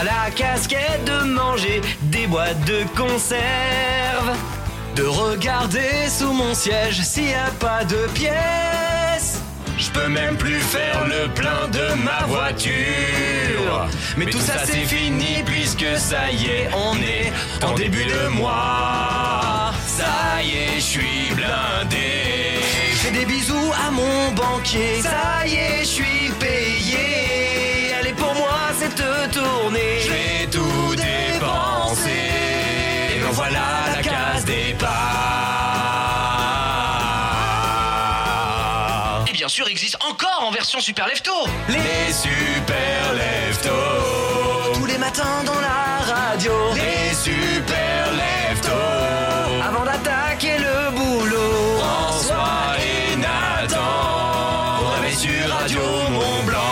à la casquette de manger des boîtes de conserve. De regarder sous mon siège s'il n'y a pas de pièces. Je peux même plus faire le plein de ma voiture. Mais, tout ça c'est fini puisque ça y est, on est en début de mois. Ça y est, je suis blindé. Fais des bisous à mon banquier. Ça y est, je suis journée, j'ai tout dépensé. Et me voilà la case départ. Et bien sûr, existe encore en version Super Lefto. Les Super Lefto. Tous les matins dans la radio. Les Super Lefto. Avant d'attaquer le boulot. François et Nathan. On sur Radio Mont Blanc.